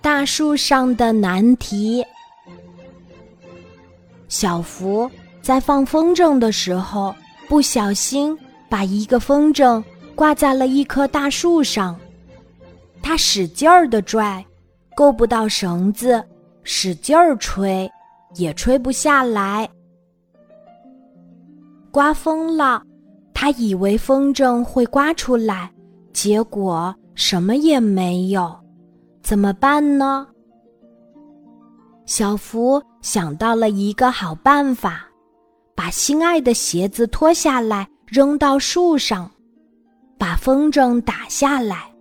大树上的难题。小福在放风筝的时候，不小心把一个风筝挂在了一棵大树上，他使劲儿的拽，够不到绳子，使劲儿吹，也吹不下来。刮风了，他以为风筝会刮出来，结果什么也没有。怎么办呢？小福想到了一个好办法，把心爱的鞋子脱下来扔到树上，把风筝打下来，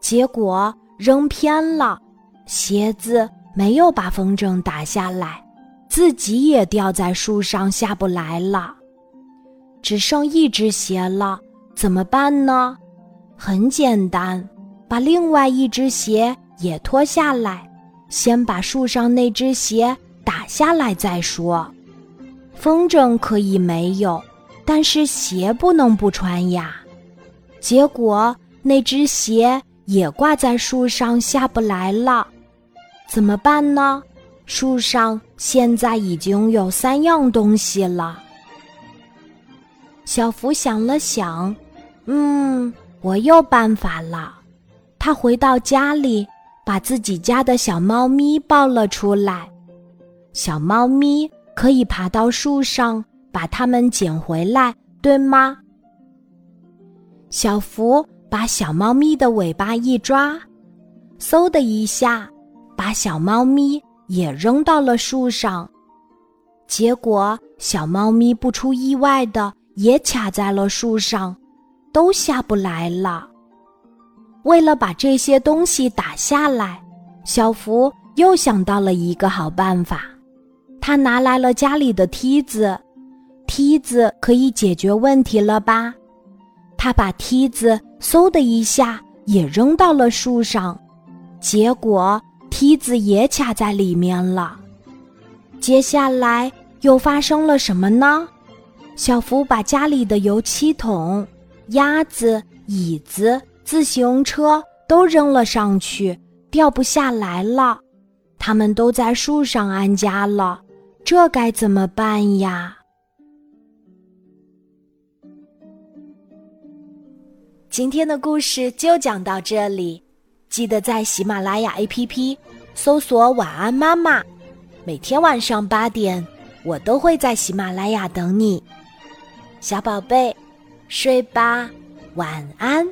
结果扔偏了，鞋子没有把风筝打下来，自己也掉在树上下不来了，只剩一只鞋了，怎么办呢？很简单，把另外一只鞋。也脱下来，先把树上那只鞋打下来再说。风筝可以没有，但是鞋不能不穿呀。结果那只鞋也挂在树上下不来了，怎么办呢？树上现在已经有三样东西了。小福想了想，嗯，我有办法了。他回到家里。把自己家的小猫咪抱了出来，小猫咪可以爬到树上把它们捡回来，对吗？小福把小猫咪的尾巴一抓，嗖的一下，把小猫咪也扔到了树上，结果小猫咪不出意外的也卡在了树上，都下不来了。为了把这些东西打下来，小福又想到了一个好办法。他拿来了家里的梯子，梯子可以解决问题了吧？他把梯子嗖的一下也扔到了树上，结果梯子也卡在里面了。接下来又发生了什么呢？小福把家里的油漆桶、鸭子、椅子。自行车都扔了上去，掉不下来了。他们都在树上安家了，这该怎么办呀？今天的故事就讲到这里，记得在喜马拉雅 APP 搜索“晚安妈妈”，每天晚上八点，我都会在喜马拉雅等你，小宝贝，睡吧，晚安。